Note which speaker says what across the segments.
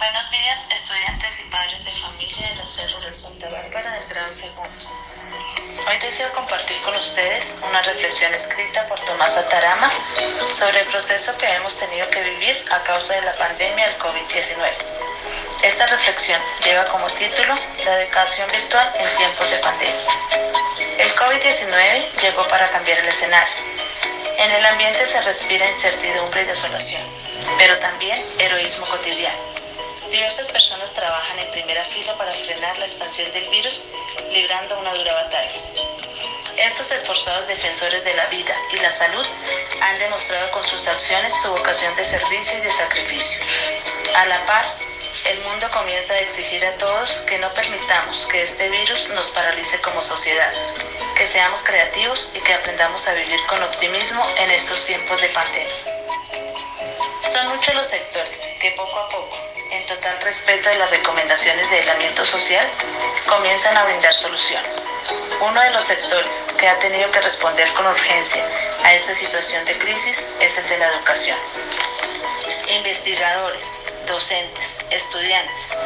Speaker 1: Buenos días, estudiantes y padres de familia de la Cerro de Santa Bárbara del grado segundo. Hoy deseo compartir con ustedes una reflexión escrita por Tomás Atarama sobre el proceso que hemos tenido que vivir a causa de la pandemia del COVID-19. Esta reflexión lleva como título La educación virtual en tiempos de pandemia. El COVID-19 llegó para cambiar el escenario. En el ambiente se respira incertidumbre y desolación, pero también heroísmo cotidiano Diversas personas trabajan en primera fila para frenar la expansión del virus, librando una dura batalla. Estos esforzados defensores de la vida y la salud han demostrado con sus acciones su vocación de servicio y de sacrificio. A la par, el mundo comienza a exigir a todos que no permitamos que este virus nos paralice como sociedad, que seamos creativos y que aprendamos a vivir con optimismo en estos tiempos de pandemia. Son muchos los sectores que poco a poco en total respeto de las recomendaciones de aislamiento social, comienzan a brindar soluciones. Uno de los sectores que ha tenido que responder con urgencia a esta situación de crisis es el de la educación. Investigadores, docentes, estudiantes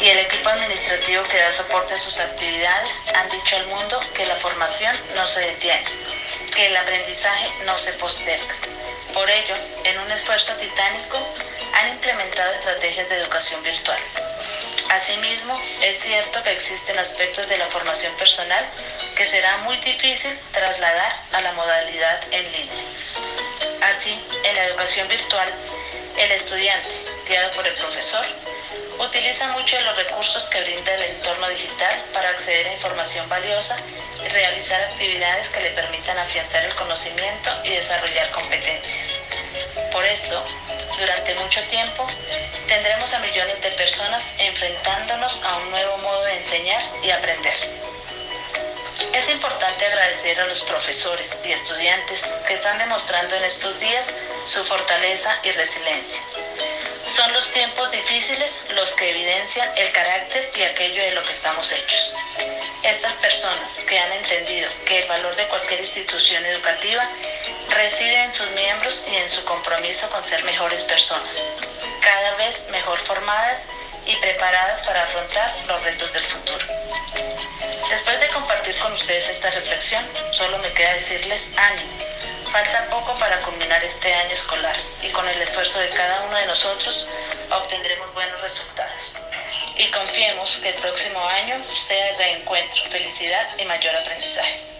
Speaker 1: y el equipo administrativo que da soporte a sus actividades han dicho al mundo que la formación no se detiene, que el aprendizaje no se posterga. Por ello, en un esfuerzo titánico, han implementado estrategias de educación virtual. Asimismo, es cierto que existen aspectos de la formación personal que será muy difícil trasladar a la modalidad en línea. Así, en la educación virtual, el estudiante, guiado por el profesor, utiliza mucho de los recursos que brinda el entorno digital para acceder a información valiosa y realizar actividades que le permitan afianzar el conocimiento y desarrollar competencias. Por esto, durante mucho tiempo, tendremos a millones de personas enfrentándonos a un nuevo modo de enseñar y aprender. Es importante agradecer a los profesores y estudiantes que están demostrando en estos días su fortaleza y resiliencia. Son los tiempos difíciles los que evidencian el carácter y aquello de lo que estamos hechos. Estas personas que han entendido que el valor de cualquier institución educativa reside en sus miembros y en su compromiso con ser mejores personas, cada vez mejor formadas y preparadas para afrontar los retos del futuro. Después de compartir con ustedes esta reflexión, solo me queda decirles ánimo. Falta poco para culminar este año escolar y con el esfuerzo de cada uno de nosotros obtendremos buenos resultados. Y confiemos que el próximo año sea de reencuentro, felicidad y mayor aprendizaje.